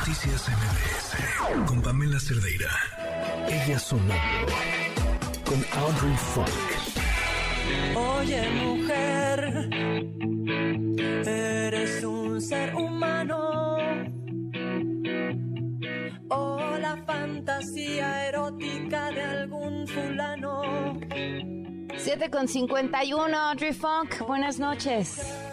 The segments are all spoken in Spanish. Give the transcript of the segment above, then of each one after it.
Noticias MBS con Pamela Cerdeira. Ella sonando con Audrey Funk. Oye mujer, eres un ser humano. O la fantasía erótica de algún fulano. 7 con 51, Audrey Funk, buenas noches.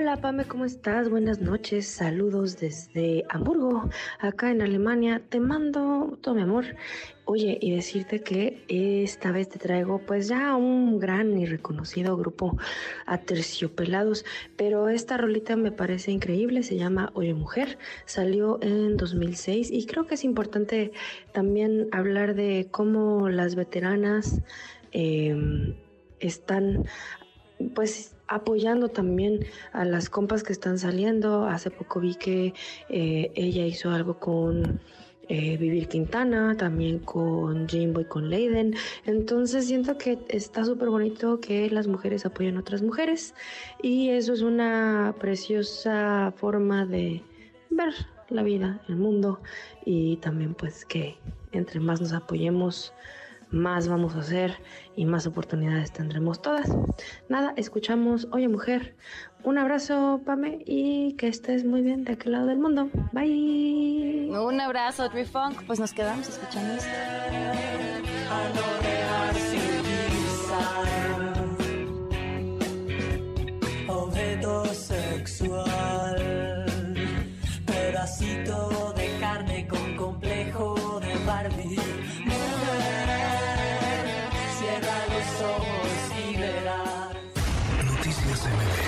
Hola Pame, ¿cómo estás? Buenas noches, saludos desde Hamburgo, acá en Alemania. Te mando todo mi amor. Oye, y decirte que esta vez te traigo pues ya un gran y reconocido grupo Aterciopelados, pero esta rolita me parece increíble, se llama Oye Mujer, salió en 2006 y creo que es importante también hablar de cómo las veteranas eh, están pues apoyando también a las compas que están saliendo. Hace poco vi que eh, ella hizo algo con eh, Vivir Quintana, también con Jimbo y con Leiden. Entonces siento que está súper bonito que las mujeres apoyen a otras mujeres y eso es una preciosa forma de ver la vida, el mundo y también pues que entre más nos apoyemos más vamos a hacer y más oportunidades tendremos todas. Nada, escuchamos Oye Mujer. Un abrazo, Pame, y que estés muy bien de aquel lado del mundo. Bye. Un abrazo, Audrey Funk. Pues nos quedamos escuchando esto. Noticias MBS.